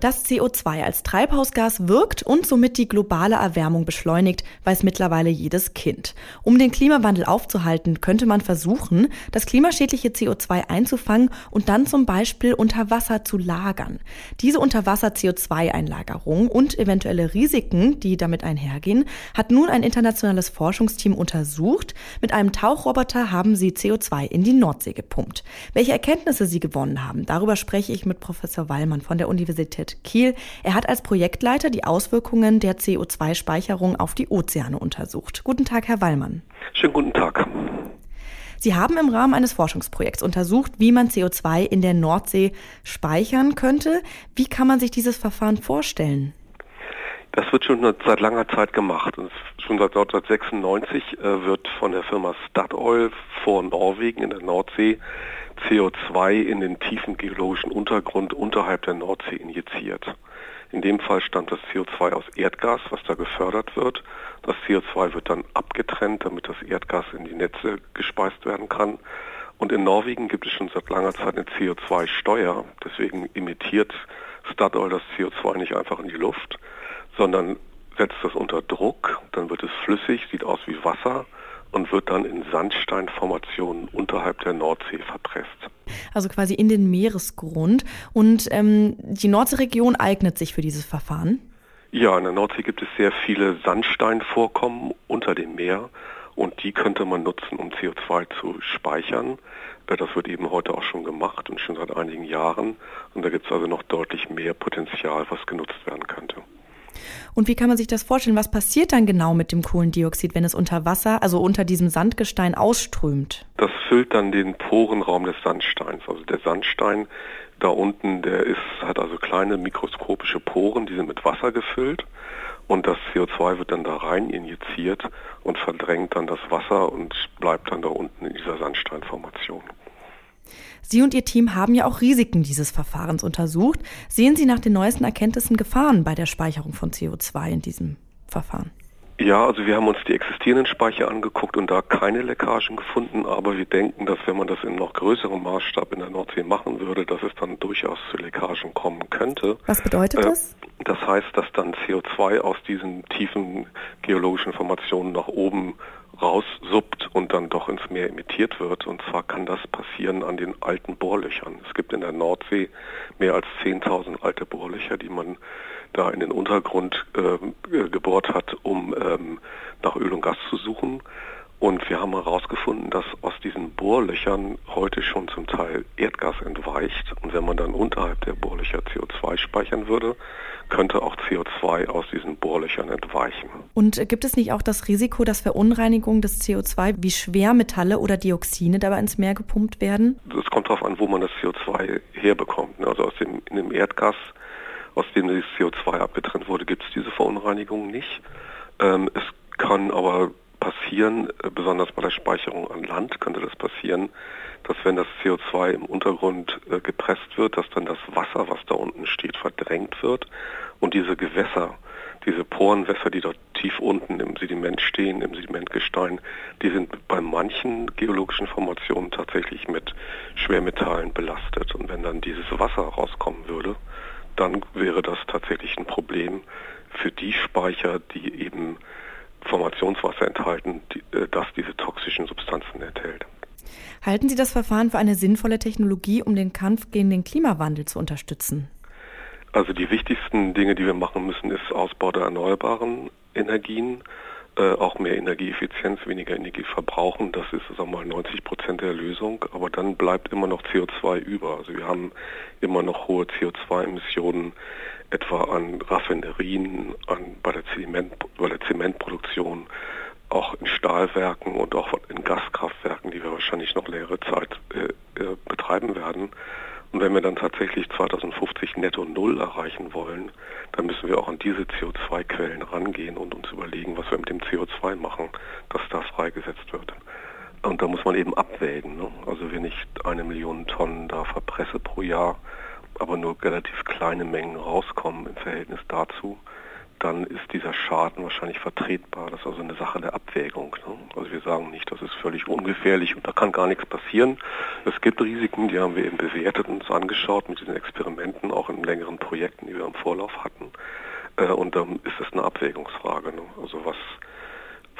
dass CO2 als Treibhausgas wirkt und somit die globale Erwärmung beschleunigt, weiß mittlerweile jedes Kind. Um den Klimawandel aufzuhalten, könnte man versuchen, das klimaschädliche CO2 einzufangen und dann zum Beispiel unter Wasser zu lagern. Diese Unterwasser-CO2-Einlagerung und eventuelle Risiken, die damit einhergehen, hat nun ein internationales Forschungsteam untersucht. Mit einem Tauchroboter haben sie CO2 in die Nordsee gepumpt. Welche Erkenntnisse sie gewonnen haben, darüber spreche ich mit Professor Wallmann von der Universität Kiel. Er hat als Projektleiter die Auswirkungen der CO2-Speicherung auf die Ozeane untersucht. Guten Tag, Herr Wallmann. Schönen guten Tag. Sie haben im Rahmen eines Forschungsprojekts untersucht, wie man CO2 in der Nordsee speichern könnte. Wie kann man sich dieses Verfahren vorstellen? Das wird schon seit langer Zeit gemacht. Und schon seit 1996 äh, wird von der Firma Statoil vor Norwegen in der Nordsee CO2 in den tiefen geologischen Untergrund unterhalb der Nordsee injiziert. In dem Fall stammt das CO2 aus Erdgas, was da gefördert wird. Das CO2 wird dann abgetrennt, damit das Erdgas in die Netze gespeist werden kann. Und in Norwegen gibt es schon seit langer Zeit eine CO2-Steuer. Deswegen emittiert Statoil das CO2 nicht einfach in die Luft, sondern setzt das unter Druck. Dann wird es flüssig, sieht aus wie Wasser und wird dann in Sandsteinformationen unterhalb der Nordsee verpresst. Also quasi in den Meeresgrund. Und ähm, die Nordseeregion eignet sich für dieses Verfahren? Ja, in der Nordsee gibt es sehr viele Sandsteinvorkommen unter dem Meer und die könnte man nutzen, um CO2 zu speichern. Äh, das wird eben heute auch schon gemacht und schon seit einigen Jahren. Und da gibt es also noch deutlich mehr Potenzial, was genutzt werden könnte. Und wie kann man sich das vorstellen? Was passiert dann genau mit dem Kohlendioxid, wenn es unter Wasser, also unter diesem Sandgestein ausströmt? Das füllt dann den Porenraum des Sandsteins. Also der Sandstein da unten, der ist, hat also kleine mikroskopische Poren, die sind mit Wasser gefüllt. Und das CO2 wird dann da rein injiziert und verdrängt dann das Wasser und bleibt dann da unten in dieser Sandsteinformation. Sie und Ihr Team haben ja auch Risiken dieses Verfahrens untersucht. Sehen Sie nach den neuesten Erkenntnissen Gefahren bei der Speicherung von CO2 in diesem Verfahren? Ja, also wir haben uns die existierenden Speicher angeguckt und da keine Leckagen gefunden, aber wir denken, dass wenn man das in noch größerem Maßstab in der Nordsee machen würde, dass es dann durchaus zu Leckagen kommen könnte. Was bedeutet das? Das heißt, dass dann CO2 aus diesen tiefen geologischen Formationen nach oben raussuppt und dann doch ins Meer emittiert wird. Und zwar kann das passieren an den alten Bohrlöchern. Es gibt in der Nordsee mehr als 10.000 alte Bohrlöcher, die man da in den Untergrund äh, gebohrt hat, um ähm, nach Öl und Gas zu suchen. Und wir haben herausgefunden, dass aus diesen Bohrlöchern heute schon zum Teil Erdgas entweicht. Und wenn man dann unterhalb der Bohrlöcher CO2 speichern würde, könnte auch CO2 aus diesen Bohrlöchern entweichen. Und gibt es nicht auch das Risiko, dass Verunreinigungen des CO2 wie Schwermetalle oder Dioxine dabei ins Meer gepumpt werden? Es kommt darauf an, wo man das CO2 herbekommt. Also aus dem, in dem Erdgas, aus dem das CO2 abgetrennt wurde, gibt es diese Verunreinigungen nicht. Ähm, es kann aber passieren, äh, besonders bei der Speicherung an Land könnte das passieren, dass wenn das CO2 im Untergrund äh, gepresst wird, dass dann das Wasser, was da unten steht, verdrängt wird und diese Gewässer, diese Porenwässer, die dort tief unten im Sediment stehen, im Sedimentgestein, die sind bei manchen geologischen Formationen tatsächlich mit Schwermetallen belastet. Und wenn dann dieses Wasser rauskommen würde, dann wäre das tatsächlich ein Problem für die Speicher, die eben Formationswasser enthalten, die, äh, das diese toxischen Substanzen enthält. Halten Sie das Verfahren für eine sinnvolle Technologie, um den Kampf gegen den Klimawandel zu unterstützen? Also die wichtigsten Dinge, die wir machen müssen, ist Ausbau der erneuerbaren Energien, äh, auch mehr Energieeffizienz, weniger Energie verbrauchen. Das ist sagen wir mal 90 Prozent der Lösung. Aber dann bleibt immer noch CO2 über. Also wir haben immer noch hohe CO2-Emissionen etwa an Raffinerien, an, bei, der Zement, bei der Zementproduktion, auch in Stahlwerken und auch in Gaskraftwerken, die wir wahrscheinlich noch längere Zeit äh, äh, betreiben werden. Und wenn wir dann tatsächlich 2050 netto Null erreichen wollen, dann müssen wir auch an diese CO2-Quellen rangehen und uns überlegen, was wir mit dem CO2 machen, dass das freigesetzt wird. Und da muss man eben abwägen. Ne? Also wenn ich eine Million Tonnen da verpresse pro Jahr, aber nur relativ kleine Mengen rauskommen im Verhältnis dazu, dann ist dieser Schaden wahrscheinlich vertretbar. Das ist also eine Sache der Abwägung. Ne? Also wir sagen nicht, das ist völlig ungefährlich und da kann gar nichts passieren. Es gibt Risiken, die haben wir eben bewertet und uns angeschaut mit diesen Experimenten, auch in längeren Projekten, die wir im Vorlauf hatten. Äh, und dann ist es eine Abwägungsfrage. Ne? Also was,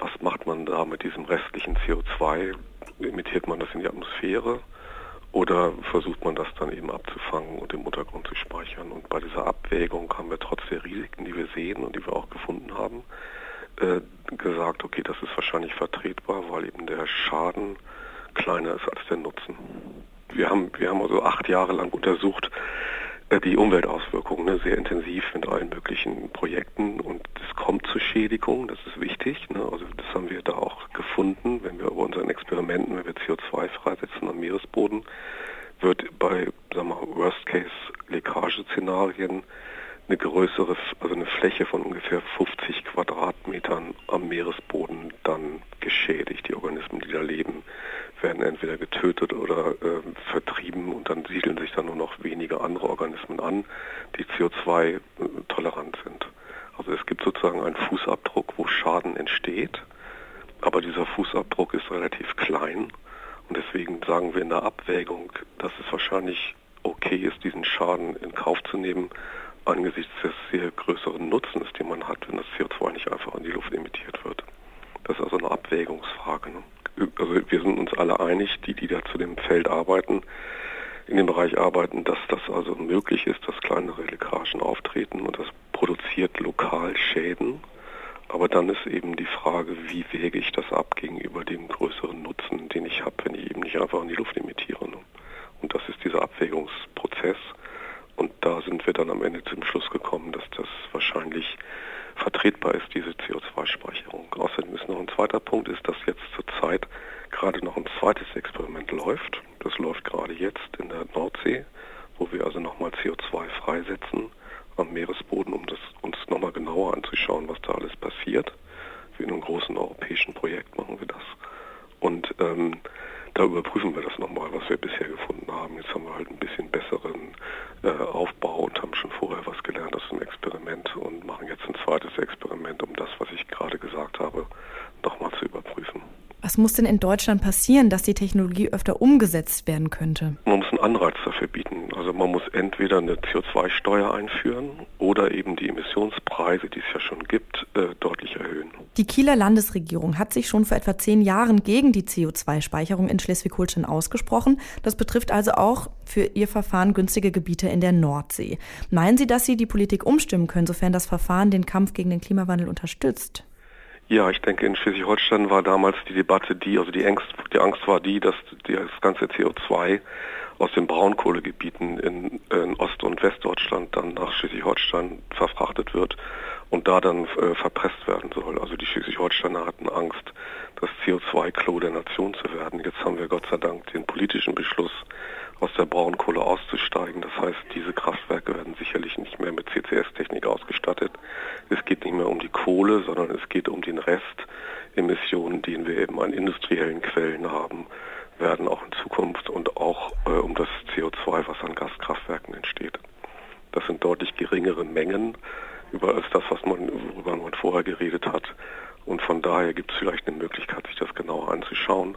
was macht man da mit diesem restlichen CO2? Emittiert man das in die Atmosphäre? Oder versucht man das dann eben abzufangen und im Untergrund zu speichern? Und bei dieser Abwägung haben wir trotz der Risiken, die wir sehen und die wir auch gefunden haben, äh, gesagt, okay, das ist wahrscheinlich vertretbar, weil eben der Schaden kleiner ist als der Nutzen. Wir haben, wir haben also acht Jahre lang untersucht, die Umweltauswirkungen ne, sehr intensiv mit allen möglichen Projekten und es kommt zu Schädigungen, das ist wichtig. Ne, also das haben wir da auch gefunden, wenn wir über unseren Experimenten, wenn wir CO2 freisetzen am Meeresboden, wird bei Worst-Case-Leckage-Szenarien eine größere, also eine Fläche von ungefähr 50 Quadratmetern am Meeresboden dann geschädigt. Die Organismen, die da leben, werden entweder getötet oder äh, vertrieben und dann siedeln sich dann nur noch wenige andere Organismen an, die CO2-tolerant sind. Also es gibt sozusagen einen Fußabdruck, wo Schaden entsteht, aber dieser Fußabdruck ist relativ klein und deswegen sagen wir in der Abwägung, dass es wahrscheinlich okay ist, diesen Schaden in Kauf zu nehmen, angesichts des sehr größeren Nutzens, den man hat, wenn das CO2 nicht einfach in die Luft emittiert wird. Das ist also eine Abwägungsfrage. Also wir sind uns alle einig, die, die da zu dem Feld arbeiten, in dem Bereich arbeiten, dass das also möglich ist, dass kleinere Leckagen auftreten und das produziert lokal Schäden. Aber dann ist eben die Frage, wie wäge ich das ab gegenüber dem größeren Nutzen, den ich habe, wenn ich eben nicht einfach in die Luft emittiere. Ne? Und das ist dieser Abwägungsprozess. Und da sind wir dann am Ende zum Schluss gekommen, dass das wahrscheinlich vertretbar ist, diese CO2-Speicherung. Außerdem ist noch ein zweiter Punkt, ist, dass jetzt zurzeit gerade noch ein zweites Experiment läuft. Das läuft gerade jetzt in der Nordsee, wo wir also nochmal CO2 freisetzen am Meeresboden, um das uns nochmal genauer anzuschauen, was da alles passiert. Wie in einem großen europäischen Projekt machen wir das. Und ähm, da überprüfen wir das nochmal, was wir bisher gefunden haben. Jetzt haben wir halt ein bisschen besseren äh, Aufbau und haben schon vorher was gelernt aus dem Experiment und machen jetzt ein zweites Experiment, um das, was ich gerade gesagt habe, nochmal zu überprüfen. Was muss denn in Deutschland passieren, dass die Technologie öfter umgesetzt werden könnte? Man muss einen Anreiz dafür bieten. Also man muss entweder eine CO2-Steuer einführen oder eben die Emissionspreise, die es ja schon gibt, äh, deutlich erhöhen. Die Kieler Landesregierung hat sich schon vor etwa zehn Jahren gegen die CO2-Speicherung in Schleswig-Holstein ausgesprochen. Das betrifft also auch für ihr Verfahren günstige Gebiete in der Nordsee. Meinen Sie, dass Sie die Politik umstimmen können, sofern das Verfahren den Kampf gegen den Klimawandel unterstützt? Ja, ich denke, in Schleswig-Holstein war damals die Debatte die, also die Angst, die Angst war die, dass das ganze CO2 aus den Braunkohlegebieten in, in Ost- und Westdeutschland dann nach Schleswig-Holstein verfrachtet wird und da dann äh, verpresst werden soll. Also die Schleswig-Holsteiner hatten Angst, das CO2-Klo der Nation zu werden. Jetzt haben wir Gott sei Dank den politischen Beschluss, aus der Braunkohle auszusteigen. Das heißt, diese Kraftwerke werden sicherlich nicht mehr mit CCS-Technik ausgestattet. Es geht nicht mehr um die Kohle, sondern es geht um den Rest Emissionen, den wir eben an industriellen Quellen haben, werden auch in Zukunft und auch äh, um das CO2, was an Gaskraftwerken entsteht. Das sind deutlich geringere Mengen über als das, was man, worüber man vorher geredet hat. Und von daher gibt es vielleicht eine Möglichkeit, sich das genauer anzuschauen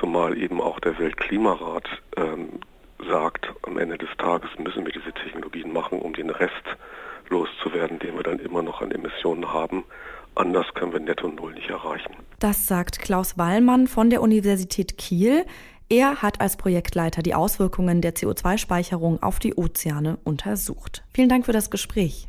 zumal eben auch der Weltklimarat ähm, sagt, am Ende des Tages müssen wir diese Technologien machen, um den Rest loszuwerden, den wir dann immer noch an Emissionen haben. Anders können wir Netto Null nicht erreichen. Das sagt Klaus Wallmann von der Universität Kiel. Er hat als Projektleiter die Auswirkungen der CO2-Speicherung auf die Ozeane untersucht. Vielen Dank für das Gespräch.